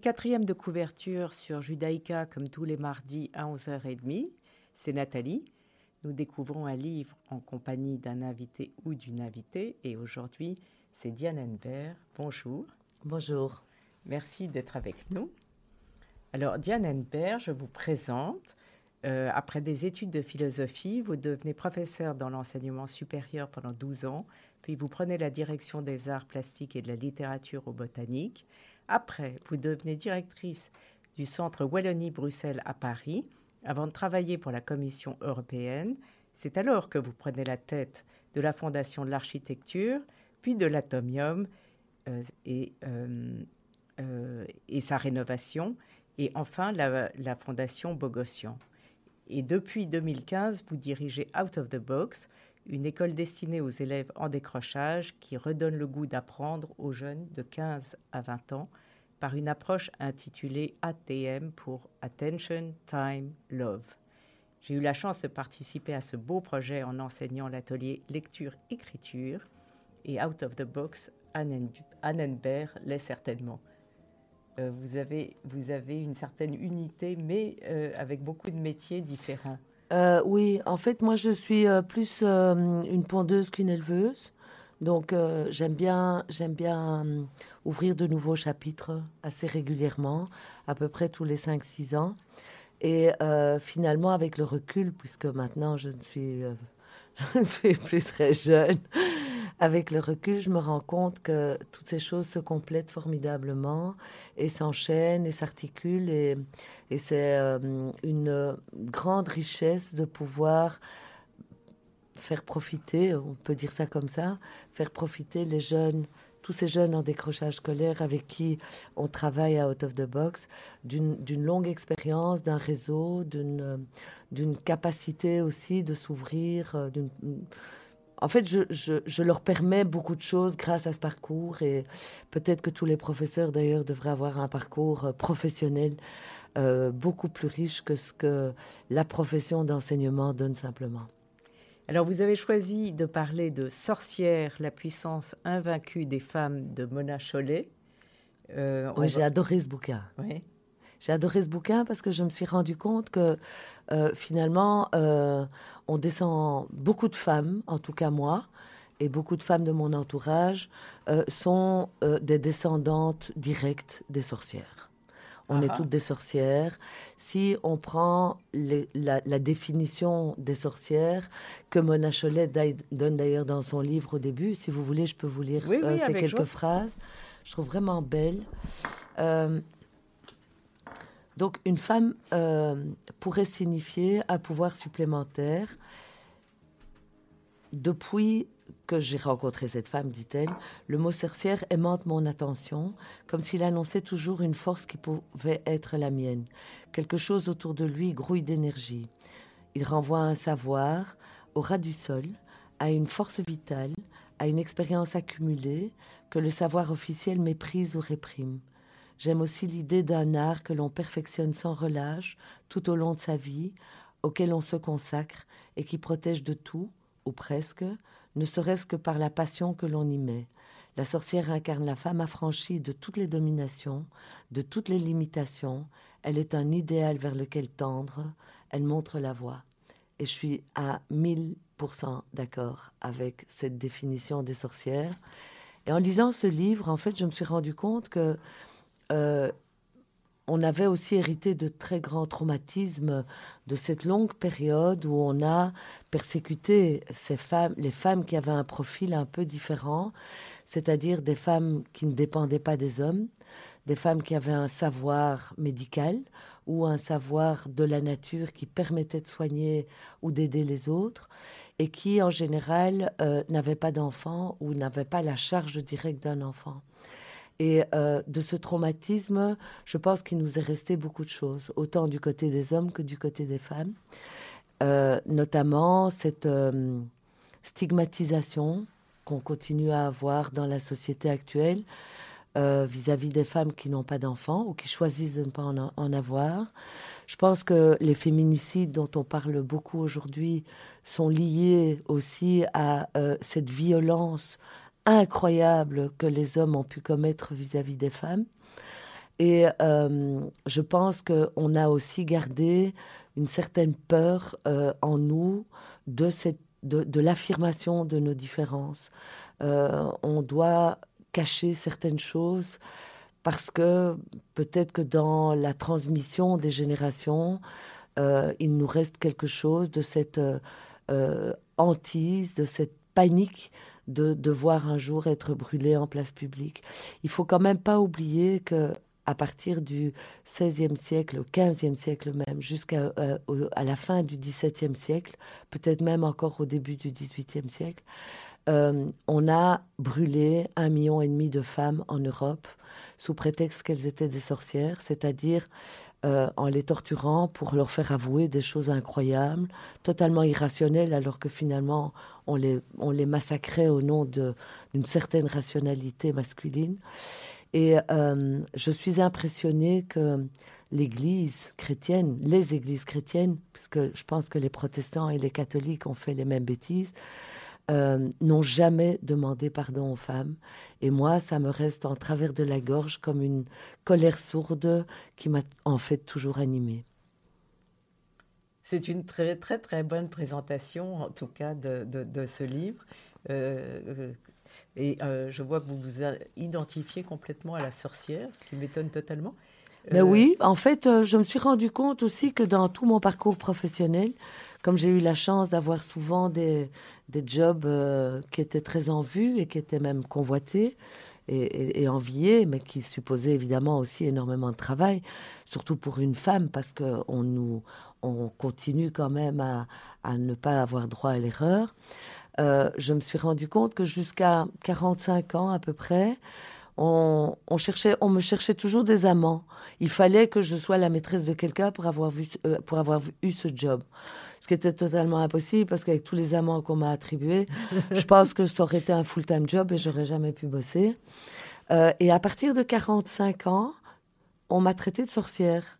quatrième de couverture sur Judaïka comme tous les mardis à 11h30. C'est Nathalie. Nous découvrons un livre en compagnie d'un invité ou d'une invitée et aujourd'hui c'est Diane Enver. Bonjour. Bonjour. Merci d'être avec nous. Alors Diane Enver, je vous présente. Euh, après des études de philosophie, vous devenez professeur dans l'enseignement supérieur pendant 12 ans, puis vous prenez la direction des arts plastiques et de la littérature au botanique. Après, vous devenez directrice du centre Wallonie-Bruxelles à Paris, avant de travailler pour la Commission européenne. C'est alors que vous prenez la tête de la Fondation de l'architecture, puis de l'Atomium euh, et, euh, euh, et, sa rénovation, et enfin la, la Fondation Bogossian. Et depuis 2015, vous dirigez Out of the Box, une école destinée aux élèves en décrochage qui redonne le goût d'apprendre aux jeunes de 15 à 20 ans par une approche intitulée ATM pour Attention, Time, Love. J'ai eu la chance de participer à ce beau projet en enseignant l'atelier lecture-écriture et Out of the Box, Annenberg l'est certainement. Euh, vous, avez, une certaine unité, mais euh, avec beaucoup de métiers différents. Euh, oui, en fait, moi, je suis plus une pondeuse qu'une éleveuse. Donc, j'aime bien, j'aime bien ouvrir de nouveaux chapitres assez régulièrement, à peu près tous les 5-6 ans. Et finalement, avec le recul, puisque maintenant je ne suis plus très jeune, avec le recul, je me rends compte que toutes ces choses se complètent formidablement et s'enchaînent et s'articulent. Et, c'est euh, une grande richesse de pouvoir faire profiter, on peut dire ça comme ça, faire profiter les jeunes, tous ces jeunes en décrochage scolaire avec qui on travaille à Out of the Box, d'une longue expérience, d'un réseau, d'une capacité aussi de s'ouvrir, euh, d'une en fait, je, leur permets beaucoup de choses grâce à ce parcours et peut-être que tous les professeurs d'ailleurs devraient avoir un parcours euh, professionnel euh, beaucoup plus riche que ce que la profession d'enseignement donne simplement. Alors, vous avez choisi de parler de Sorcière, la puissance invaincue des femmes de Mona Chollet. Euh, oui, j'ai adoré ce bouquin. Oui. J'ai adoré ce bouquin parce que je me suis rendu compte que euh, finalement, euh, on descend beaucoup de femmes, en tout cas moi, et beaucoup de femmes de mon entourage euh, sont des descendantes directes des sorcières. On est ah toutes des sorcières. Si on prend la, définition des sorcières que Mona Cholet donne d'ailleurs dans son livre au début, si vous voulez, je peux vous lire ces quelques phrases. Je trouve vraiment belle. Donc une femme euh, pourrait signifier un pouvoir supplémentaire. Depuis que j'ai rencontré cette femme, dit-elle, le mot sorcière aimante mon attention, comme s'il annonçait toujours une force qui pouvait être la mienne. Quelque chose autour de lui grouille d'énergie. Il renvoie à un savoir, au ras du sol, à une force vitale, à une expérience accumulée que le savoir officiel méprise ou réprime. J'aime aussi l'idée d'un art que l'on perfectionne sans relâche tout au long de sa vie, auquel on se consacre et qui protège de tout, ou presque, ne serait-ce que par la passion que l'on y met. La sorcière incarne la femme affranchie de toutes les dominations, de toutes les limitations. Elle est un idéal vers lequel tendre. Elle montre la voie. Et je suis à 1000% d'accord avec cette définition des sorcières. Et en lisant ce livre, en fait, je me suis rendu compte que euh, on avait aussi hérité de très grands traumatismes de cette longue période où on a persécuté ces femmes, les femmes qui avaient un profil un peu différent, c'est-à-dire des femmes qui ne dépendaient pas des hommes, des femmes qui avaient un savoir médical ou un savoir de la nature qui permettait de soigner ou d'aider les autres et qui en général euh, n'avaient pas d'enfants ou n'avaient pas la charge directe d'un enfant. Et euh, de ce traumatisme, je pense qu'il nous est resté beaucoup de choses, autant du côté des hommes que du côté des femmes. Euh, notamment cette euh, stigmatisation qu'on continue à avoir dans la société actuelle vis-à-vis des femmes qui n'ont pas d'enfants ou qui choisissent de ne pas en, en, avoir. Je pense que les féminicides dont on parle beaucoup aujourd'hui sont liés aussi à cette violence incroyable que les hommes ont pu commettre vis-à-vis des femmes. Et je pense qu'on a aussi gardé une certaine peur en nous de, cette, de, de l'affirmation de nos différences. on doit cacher certaines choses parce que peut-être que dans la transmission des générations, euh, il nous reste quelque chose de cette euh, euh, hantise, de cette panique de devoir un jour être brûlé en place publique. Il faut quand même pas oublier que à partir du XVIe siècle, au XVe siècle même, jusqu'à à la fin du XVIIe siècle, peut-être même encore au début du XVIIIe siècle, on a brûlé un million et demi de femmes en Europe sous prétexte qu'elles étaient des sorcières, c'est-à-dire euh, en les torturant pour leur faire avouer des choses incroyables, totalement irrationnelles, alors que finalement on les, on les massacrait au nom d'une certaine rationalité masculine. Et euh, je suis impressionnée que l'Église chrétienne, les Églises chrétiennes, puisque je pense que les protestants et les catholiques ont fait les mêmes bêtises, euh, n'ont jamais demandé pardon aux femmes. Et moi, ça me reste en travers de la gorge comme une colère sourde qui m'a en fait toujours animée. C'est une très très très bonne présentation, en tout cas, de, de, ce livre. Euh, euh, et je vois que vous vous identifiez complètement à la sorcière, ce qui m'étonne totalement. Ben oui, en fait, je me suis rendu compte aussi que dans tout mon parcours professionnel, comme j'ai eu la chance d'avoir souvent des, des jobs euh, qui étaient très en vue et qui étaient même convoités et, enviés, mais qui supposaient évidemment aussi énormément de travail, surtout pour une femme, parce qu'on nous, on continue quand même à, à ne pas avoir droit à l'erreur. Euh, je me suis rendu compte que jusqu'à 45 ans à peu près, on, on, cherchait, on me cherchait toujours des amants. Il fallait que je sois la maîtresse de quelqu'un pour avoir, vu, euh, pour avoir eu ce job ce qui était totalement impossible parce qu'avec tous les amants qu'on m'a attribués, je pense que ça aurait été un full-time job et j'aurais jamais pu bosser. Euh, et à partir de 45 ans, on m'a traité de sorcière.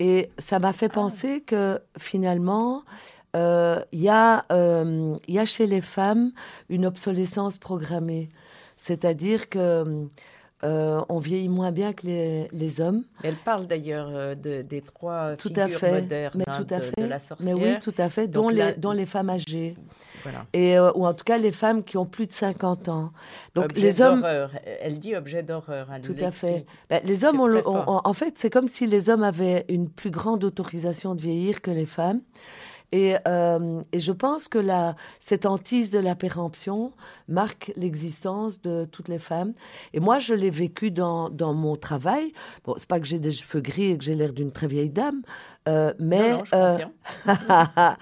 Et ça m'a fait ah. penser que finalement, euh, il y, euh, y, a chez les femmes une obsolescence programmée. C'est-à-dire que euh, on vieillit moins bien que les, hommes. Elle parle d'ailleurs euh, de, des trois tout figures à fait, modernes mais tout à fait, de, la sorcière. Mais oui, tout à fait, dont, les, dont les femmes âgées. Voilà. Et, euh, ou en tout cas les femmes qui ont plus de 50 ans. Donc les hommes. Elle dit objet d'horreur. Tout à fait. Ben, les hommes, en fait, c'est comme si les hommes avaient une plus grande autorisation de vieillir que les femmes. Euh, et, je pense que la, cette hantise de la péremption marque l'existence de toutes les femmes. Et moi, je l'ai vécu dans, dans mon travail. Bon, c'est pas que j'ai des cheveux gris et que j'ai l'air d'une très vieille dame, euh, mais, euh,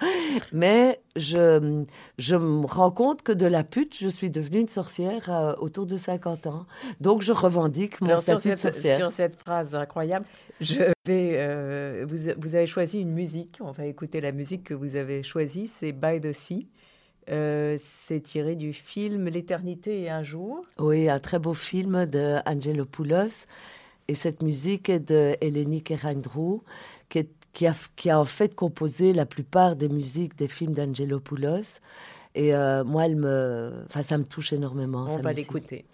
mais je, je me rends compte que de la pute, je suis devenue une sorcière autour de 50 ans. Donc, je revendique mon statut de sorcière. Sur cette phrase incroyable, je vais, euh, vous, vous, avez choisi une musique. On va écouter la musique que vous avez choisie. C'est By the Sea. Euh, c'est tiré du film L'éternité et un jour. Oui, un très beau film de Angelo Poulos. Et cette musique est de Eleni Kerandrou, qui, qui, a, qui a en fait composé la plupart des musiques des films d'Angelo Poulos. Et euh, moi, elle me, enfin, ça me touche énormément. On va l'écouter.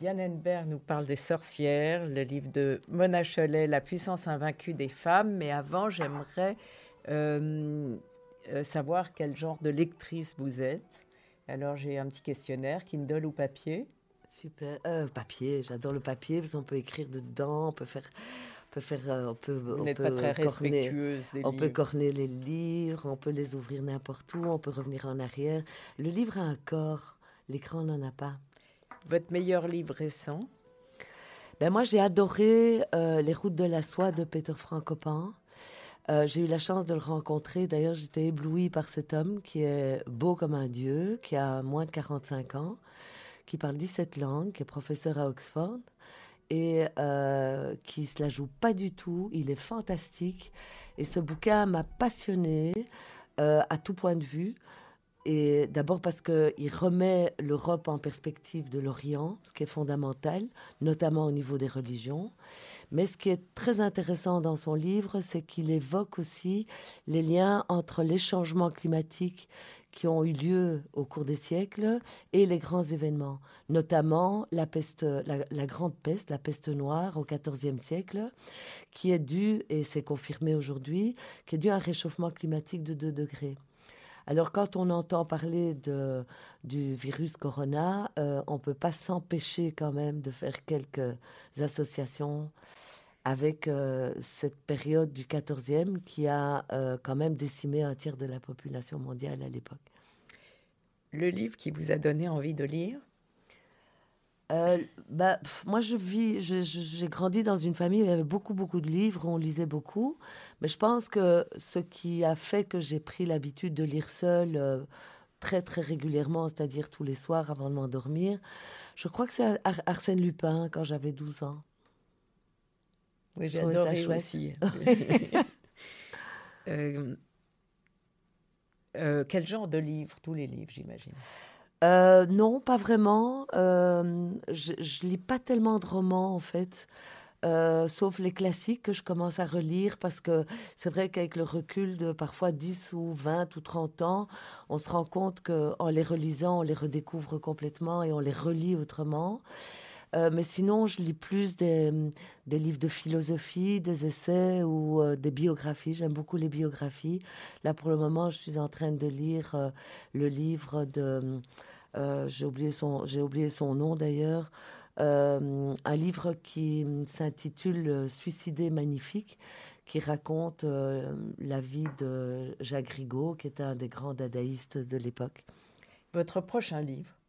Diane Henberg nous parle des sorcières, le livre de Mona Cholet, La puissance invaincue des femmes. Mais avant, j'aimerais euh, euh, savoir quel genre de lectrice vous êtes. Alors, j'ai un petit questionnaire, Kindle ou papier? Super. Euh, papier, j'adore le papier parce qu'on peut écrire dedans, on peut faire. On peut faire, on peut, Vous n'êtes pas très respectueuse des On livres. peut corner les livres, on peut les ouvrir n'importe où, on peut revenir en arrière. Le livre a un corps, l'écran n'en a pas. Votre meilleur livre récent? Ben Moi, j'ai adoré Les routes de la soie de Peter Frankopan. Euh, j'ai eu la chance de le rencontrer. D'ailleurs, j'étais éblouie par cet homme qui est beau comme un dieu, qui a moins de 45 ans, qui parle 17 langues, qui est professeur à Oxford et euh, qui se la joue pas du tout. Il est fantastique. Et ce bouquin m'a passionnée euh, à tout point de vue. Et d'abord parce qu'il remet l'Europe en perspective de l'Orient, ce qui est fondamental, notamment au niveau des religions. Mais ce qui est très intéressant dans son livre, c'est qu'il évoque aussi les liens entre les changements climatiques qui ont eu lieu au cours des siècles et les grands événements, notamment la la, grande peste, la peste noire au XIVe siècle, qui est due, et c'est confirmé aujourd'hui, qui est due à un réchauffement climatique de 2 degrés. Alors quand on entend parler de, du virus corona, euh, on ne peut pas s'empêcher quand même de faire quelques associations avec euh, cette période du 14e qui a euh, quand même décimé un tiers de la population mondiale à l'époque. Le livre qui vous a donné envie de lire? Euh, bah, moi, je vis, j'ai grandi dans une famille où il y avait beaucoup, beaucoup de livres, on lisait beaucoup. Mais je pense que ce qui a fait que j'ai pris l'habitude de lire seule très, très régulièrement, c'est-à-dire tous les soirs avant de m'endormir, je crois que c'est Arsène Lupin quand j'avais 12 ans. Oui, j'ai adoré aussi. euh, euh, quel genre de livre Tous les livres, j'imagine? Euh, non, pas vraiment. Euh, je, je lis pas tellement de romans, en fait. Euh, sauf les classiques que je commence à relire parce que c'est vrai qu'avec le recul de parfois 10 ou 20 ou 30 ans, on se rend compte qu'en les relisant, on les redécouvre complètement et on les relit autrement. Euh, mais sinon, je lis plus des, livres de philosophie, des essais ou euh, des biographies. J'aime beaucoup les biographies. Là, pour le moment, je suis en train de lire euh, le livre de... j'ai oublié, son, oublié son nom d'ailleurs. un livre qui s'intitule Suicidé magnifique, qui raconte la vie de Jacques Rigaud, qui était un des grands dadaïstes de l'époque. Votre prochain livre?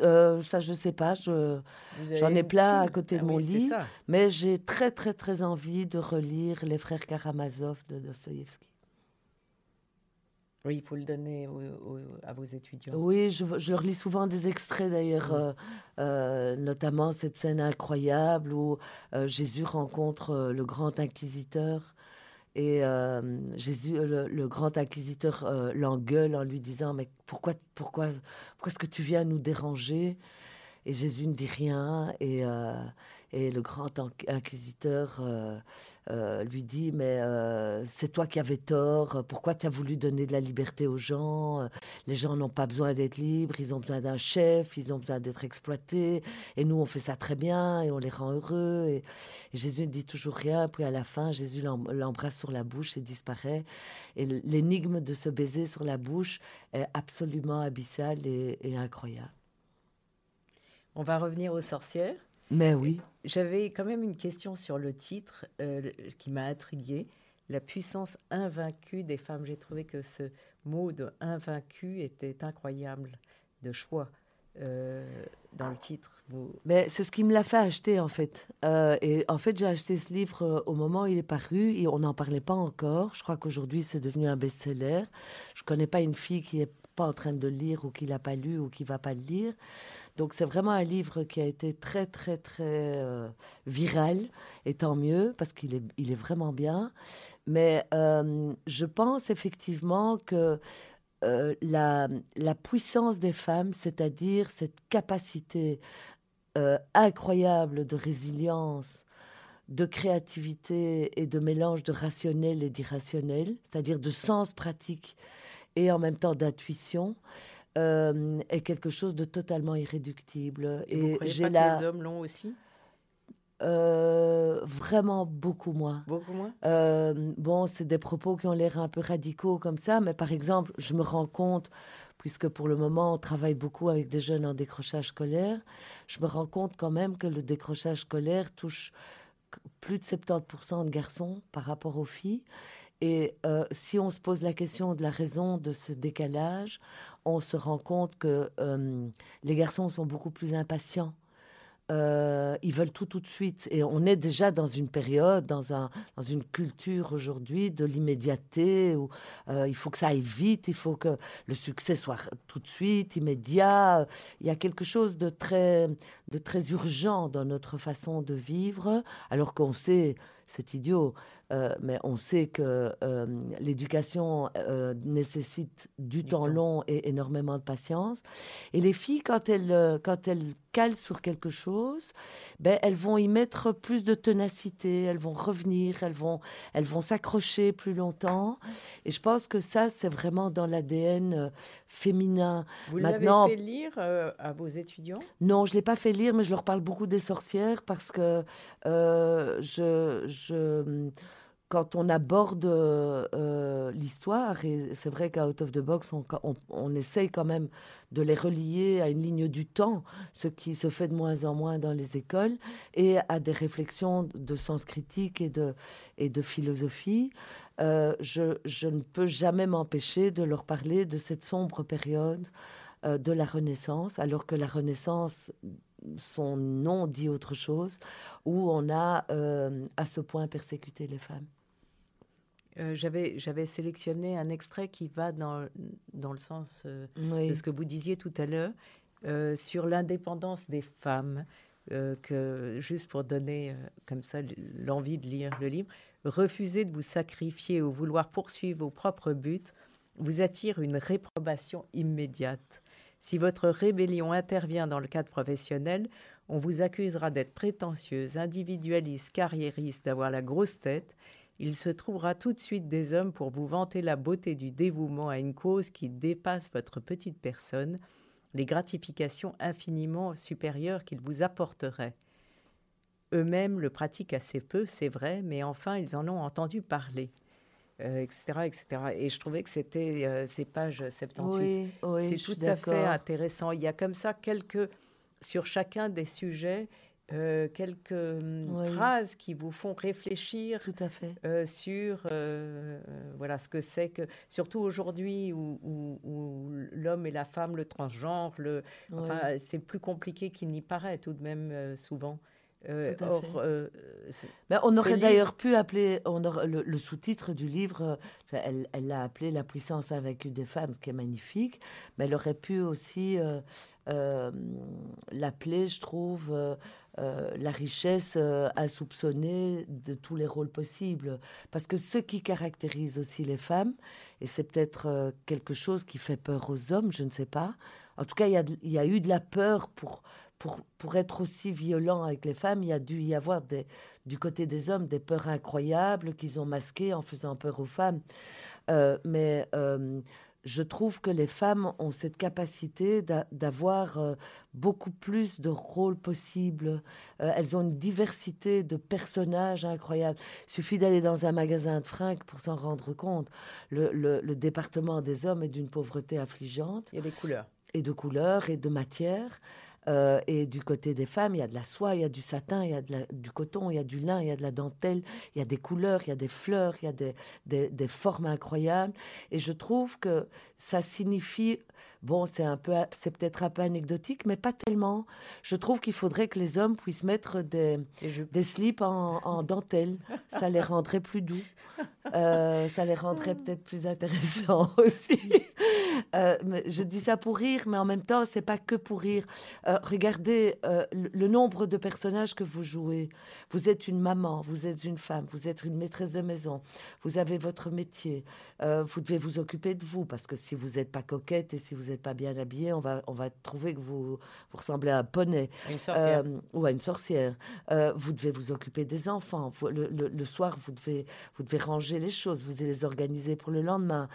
Euh, ça, je sais pas. J'en ai plein à côté de ah mon lit. Mais j'ai très, très, très envie de relire Les Frères Karamazov de Dostoïevski. Oui, il faut le donner à vos étudiants. Oui, je, je, relis souvent des extraits d'ailleurs, euh, euh, notamment cette scène incroyable où Jésus rencontre le grand inquisiteur et euh, Jésus, le, grand inquisiteur, euh, l'engueule en lui disant Mais pourquoi, pourquoi, pourquoi est-ce que tu viens nous déranger? Et Jésus ne dit rien. Et, euh, et le grand inquisiteur euh, euh, lui dit, mais euh, c'est toi qui avais tort, pourquoi tu as voulu donner de la liberté aux gens Les gens n'ont pas besoin d'être libres, ils ont besoin d'un chef, ils ont besoin d'être exploités, et nous on fait ça très bien, et on les rend heureux. Et, Jésus ne dit toujours rien, puis à la fin, Jésus l'embrasse sur la bouche et disparaît. Et l'énigme de ce baiser sur la bouche est absolument abyssale et, et incroyable. On va revenir aux sorcières. Mais oui. J'avais quand même une question sur le titre euh, qui m'a intriguée. La puissance invaincue des femmes. J'ai trouvé que ce mot de invaincu était incroyable de choix. Euh, dans le titre. Mais c'est ce qui me l'a fait acheter en fait. Euh, et en fait, j'ai acheté ce livre au moment où il est paru et on n'en parlait pas encore. Je crois qu'aujourd'hui c'est devenu un best-seller. Je connais pas une fille qui est pas en train de le lire ou qui l'a pas lu ou qui va pas le lire. Donc c'est vraiment un livre qui a été très très très euh, viral et tant mieux parce qu'il est, il est vraiment bien. Mais euh, je pense effectivement que euh, la, la, puissance des femmes, c'est-à-dire cette capacité incroyable de résilience, de créativité et de mélange de rationnel et d'irrationnel, c'est-à-dire de sens pratique et en même temps d'intuition, est quelque chose de totalement irréductible. Et, vous croyez pas que les hommes l'ont aussi? Vraiment beaucoup moins. Beaucoup moins? Bon, c'est des propos qui ont l'air un peu radicaux comme ça, mais par exemple, je me rends compte puisque pour le moment, on travaille beaucoup avec des jeunes en décrochage scolaire, je me rends compte quand même que le décrochage scolaire touche plus de 70% de garçons par rapport aux filles. Et euh, si on se pose la question de la raison de ce décalage, on se rend compte que euh, les garçons sont beaucoup plus impatients euh, ils veulent tout tout de suite. Et on est déjà dans une période, dans, un, dans une culture aujourd'hui de l'immédiateté, où il faut que ça aille vite, il faut que le succès soit tout de suite, immédiat. Il y a quelque chose de très, de très urgent dans notre façon de vivre, alors qu'on sait, c'est idiot, euh, mais on sait que euh, l'éducation euh, nécessite du, temps, long et énormément de patience. Et les filles, quand elles, quand elles calent sur quelque chose, ben, elles vont y mettre plus de ténacité, elles vont revenir, elles vont, elles vont s'accrocher plus longtemps. Et je pense que ça, c'est vraiment dans l'ADN féminin. Vous l'avez fait lire à vos étudiants? Non, je ne l'ai pas fait lire, mais je leur parle beaucoup des sorcières parce que je... je quand on aborde euh, l'histoire, et c'est vrai qu'à Out of the Box, on, essaye quand même de les relier à une ligne du temps, ce qui se fait de moins en moins dans les écoles, et à des réflexions de sens critique et de, philosophie, euh, je, ne peux jamais m'empêcher de leur parler de cette sombre période euh, de la Renaissance, alors que la Renaissance son nom dit autre chose, où on a à ce point persécuté les femmes. Euh, j'avais sélectionné un extrait qui va dans, dans le sens euh, de ce que vous disiez tout à l'heure euh, sur l'indépendance des femmes, que juste pour donner comme ça l'envie de lire le livre, refuser de vous sacrifier ou vouloir poursuivre vos propres buts vous attire une réprobation immédiate. Si votre rébellion intervient dans le cadre professionnel, on vous accusera d'être prétentieuse, individualiste, carriériste, d'avoir la grosse tête il se trouvera tout de suite des hommes pour vous vanter la beauté du dévouement à une cause qui dépasse votre petite personne, les gratifications infiniment supérieures qu'ils vous apporteraient. Eux-mêmes le pratiquent assez peu, c'est vrai, mais enfin ils en ont entendu parler. etc., euh, etc. Et je trouvais que c'était euh, ces pages 78. Oui, c'est tout à fait intéressant. Il y a comme ça quelques, sur chacun des sujets, euh, quelques hum, phrases qui vous font réfléchir Tout à fait. Euh, sur euh, voilà ce que c'est que surtout aujourd'hui où, l'homme et la femme, le transgenre, le, c'est plus compliqué qu'il n'y paraît tout de même souvent. or, ben, on aurait d'ailleurs pu appeler on le, sous-titre du livre, elle l'a appelé La puissance invaincue des femmes, ce qui est magnifique, mais elle aurait pu aussi l'appeler, je trouve, euh, la richesse euh, insoupçonnée de tous les rôles possibles. Parce que ce qui caractérise aussi les femmes, et c'est peut-être euh, quelque chose qui fait peur aux hommes, je ne sais pas. En tout cas, il y, a, eu de la peur pour, pour, pour, être aussi violent avec les femmes. Il y a dû y avoir des, du côté des hommes des peurs incroyables qu'ils ont masquées en faisant peur aux femmes. mais je trouve que les femmes ont cette capacité d'avoir euh, beaucoup plus de rôles possibles. Euh, elles ont une diversité de personnages incroyables. Il suffit d'aller dans un magasin de fringues pour s'en rendre compte. Le, département des hommes est d'une pauvreté affligeante. Il y a des couleurs. Et de couleurs et de matières. Euh, et du côté des femmes, il y a de la soie, il y a du satin, il y a du coton, il y a du lin, il y a de la dentelle, il y a des couleurs, il y a des fleurs, il y a des, des, formes incroyables. Et je trouve que ça signifie Bon, c'est un peu, c'est peut-être un peu anecdotique, mais pas tellement. Je trouve qu'il faudrait que les hommes puissent mettre des, des slips en, en, dentelle. Ça les rendrait plus doux. Euh, ça les rendrait peut-être plus intéressants aussi. Euh, je dis ça pour rire, mais en même temps, c'est pas que pour rire. Euh, regardez le, nombre de personnages que vous jouez. Vous êtes une maman, vous êtes une femme, vous êtes une maîtresse de maison, vous avez votre métier, vous devez vous occuper de vous, parce que si vous n'êtes pas coquette et si vous n'êtes pas bien habillée, on va, on va trouver que vous, vous ressemblez à un poney. ou à une sorcière. vous devez vous occuper des enfants. le, le, soir, vous devez, vous devez ranger les choses, vous les organiser pour le lendemain.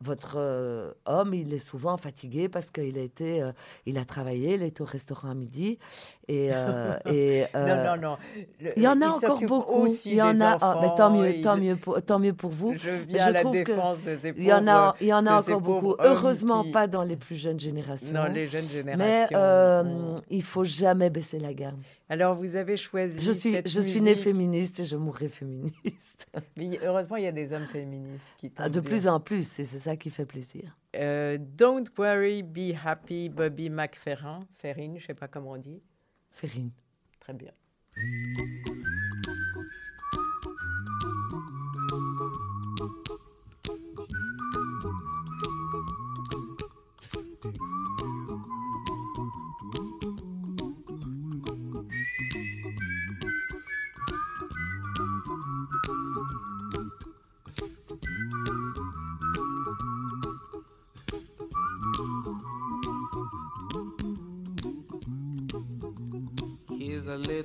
votre euh, homme, il est souvent fatigué parce qu'il a été, euh, il a travaillé, il est au restaurant à midi. Et, euh, et non, non, non. il y en a encore beaucoup. il y en a, ah, mais tant mieux, tant mieux, pour, tant mieux pour vous. Je viens à la défense de ces Il y en a, il y en a encore beaucoup. Heureusement, pas dans les plus jeunes générations. Non, les jeunes générations. Mais il faut jamais baisser la garde. Alors, vous avez choisi. Je suis, cette je suis née féministe et je mourrai féministe. Mais heureusement, il y a des hommes féministes qui. Ah, de plus en plus, et c'est ça qui fait plaisir. Euh, Don't worry, be happy, Bobby McFerrin. Ferrin, je ne sais pas comment on dit. Ferrin. Très bien.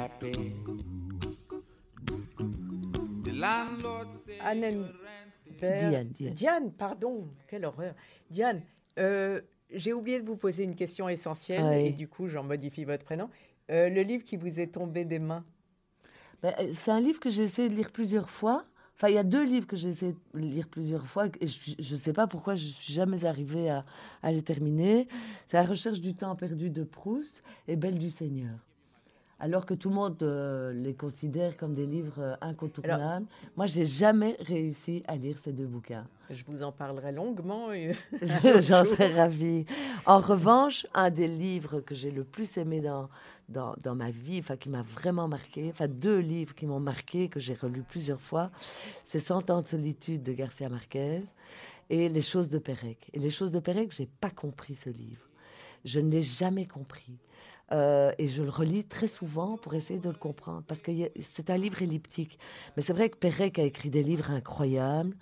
Happy. Diane, Diane. pardon, quelle horreur. Diane, euh, j'ai oublié de vous poser une question essentielle et du coup, j'en modifie votre prénom. Euh, le livre qui vous est tombé des mains ben, C'est un livre que j'ai essayé de lire plusieurs fois. Enfin, il y a deux livres que j'ai essayé de lire plusieurs fois et je ne sais pas pourquoi je suis jamais arrivée à, à les terminer. C'est La recherche du temps perdu de Proust et Belle du Seigneur alors que tout le monde euh, les considère comme des livres euh, incontournables. Alors, Moi, j'ai jamais réussi à lire ces deux bouquins. Je vous en parlerai longuement. J'en serais ravie. En revanche, un des livres que j'ai le plus aimé dans, dans, dans ma vie, enfin qui m'a vraiment marqué, enfin deux livres qui m'ont marqué, que j'ai relus plusieurs fois, c'est Cent ans de solitude de Garcia Marquez et Les choses de Pérec. Et Les choses de Pérec, j'ai pas compris ce livre. Je ne l'ai jamais compris. Euh, et je le relis très souvent pour essayer de le comprendre, parce que c'est un livre elliptique. Mais c'est vrai que Pérec a écrit des livres incroyables.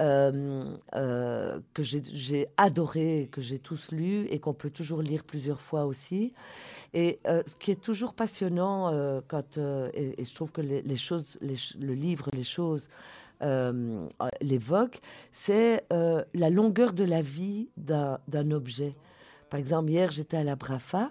Euh, euh, que j'ai adoré, que j'ai tous lus et qu'on peut toujours lire plusieurs fois aussi. Et ce qui est toujours passionnant, quand, et, je trouve que les, choses, le livre, les choses l'évoque, c'est la longueur de la vie d'un objet. Par exemple, hier, j'étais à la Brafa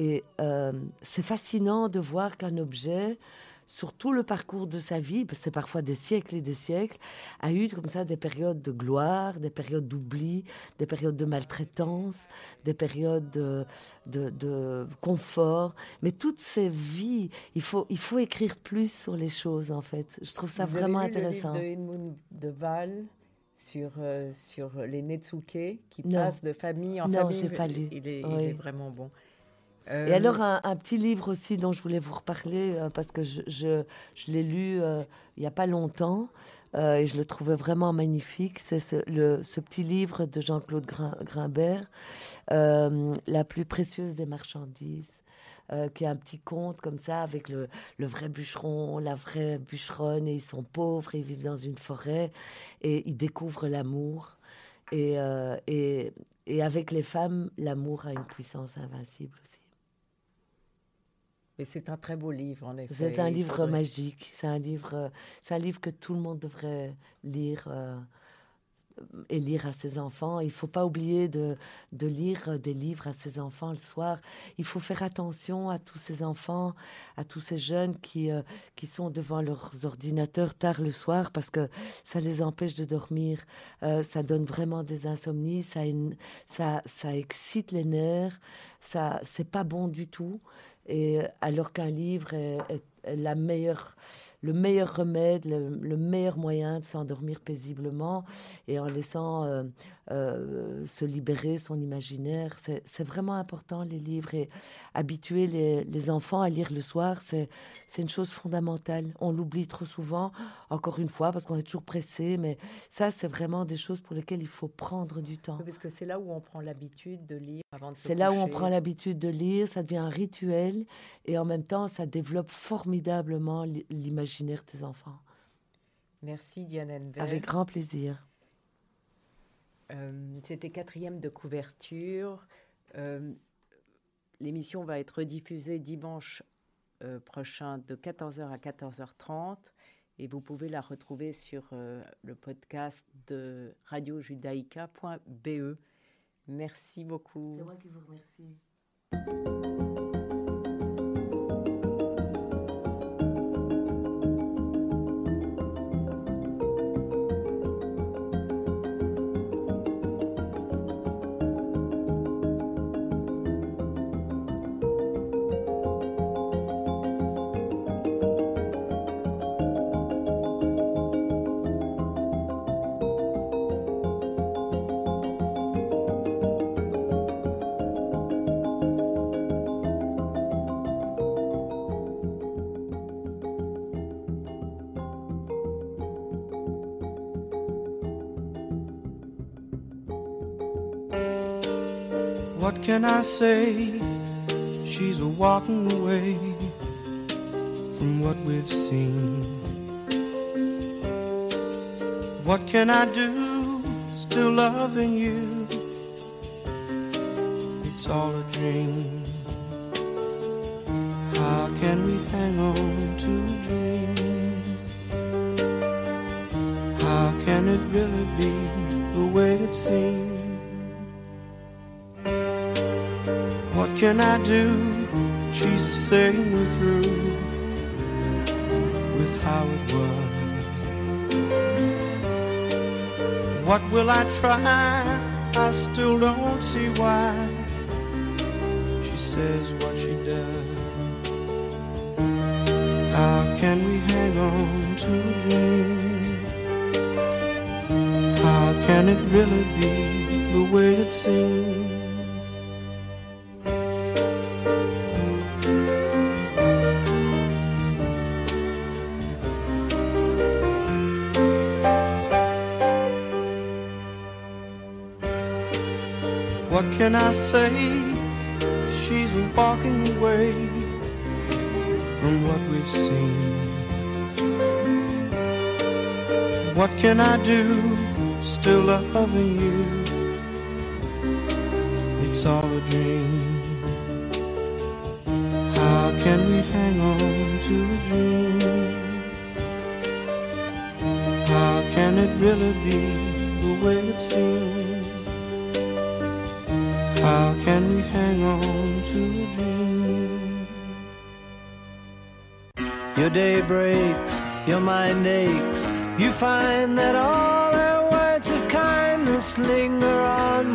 et euh, c'est fascinant de voir qu'un objet, sur tout le parcours de sa vie, c'est parfois des siècles et des siècles, a eu comme ça des périodes de gloire, des périodes d'oubli, des périodes de maltraitance, des périodes de, de, confort. Mais toutes ces vies, il faut, il faut écrire plus sur les choses, en fait. Je trouve ça vraiment intéressant. Le livre de de Val sur, euh, sur les Netsuke qui passent de famille en non, famille? Non, j'ai pas lu. Il est, il est vraiment bon. Euh, Et alors, un, petit livre aussi dont je voulais vous reparler, euh, parce que je, je, je l'ai lu euh, il n'y a pas longtemps, et je le trouvais vraiment magnifique. C'est ce, ce petit livre de Jean-Claude Grimbert, La plus précieuse des marchandises. qui est un petit conte comme ça avec le, le, vrai bûcheron, la vraie bûcheronne, et ils sont pauvres, et ils vivent dans une forêt, et ils découvrent l'amour. Et, et, et avec les femmes, l'amour a une puissance invincible aussi c'est un très beau livre, en effet. C'est un livre magique. C'est un livre, c'est un livre que tout le monde devrait lire. Euh, et lire à ses enfants. Il ne faut pas oublier de, de, lire des livres à ses enfants le soir. Il faut faire attention à tous ces enfants, à tous ces jeunes qui, euh, qui sont devant leurs ordinateurs tard le soir parce que ça les empêche de dormir. Euh, ça donne vraiment des insomnies, ça, ça, ça excite les nerfs, ça c'est pas bon du tout. Et alors qu'un livre est la meilleure le meilleur remède, le, meilleur moyen de s'endormir paisiblement et en laissant euh, euh, se libérer son imaginaire. C'est vraiment important les livres et habituer les, enfants à lire le soir, c'est une chose fondamentale. On l'oublie trop souvent, encore une fois, parce qu'on est toujours pressé, mais ça, c'est vraiment des choses pour lesquelles il faut prendre du temps. Parce que c'est là où on prend l'habitude de lire avant de C'est là où on prend l'habitude de lire, ça devient un rituel et en même temps, ça développe formidablement l'imaginaire imaginaire tes enfants. Merci Diane Enver. Avec grand plaisir. Euh, c'était quatrième de couverture. Euh, l'émission va être diffusée dimanche euh, prochain de 14h à 14h30 et vous pouvez la retrouver sur le podcast de radiojudaïca.be. Merci beaucoup. C'est moi qui vous remercie. Can I say? She's walking away from what we've seen. What can I do? Still loving you. It's all a dream. How can we hang on to a dream? How can it really be the way it seems? Can I do? She's the same through with how it was. What will I try? I still don't see why she says what she does. How can we hang on to a dream? How can it really be the way it seems? Can I say? She's walking away from what we've seen. What can I do? Still loving you. It's all a dream. How can we hang on to a dream? How can it really be the way it seems? How can we hang on to a dream? Your day breaks, your mind aches. You find that all their words of kindness linger on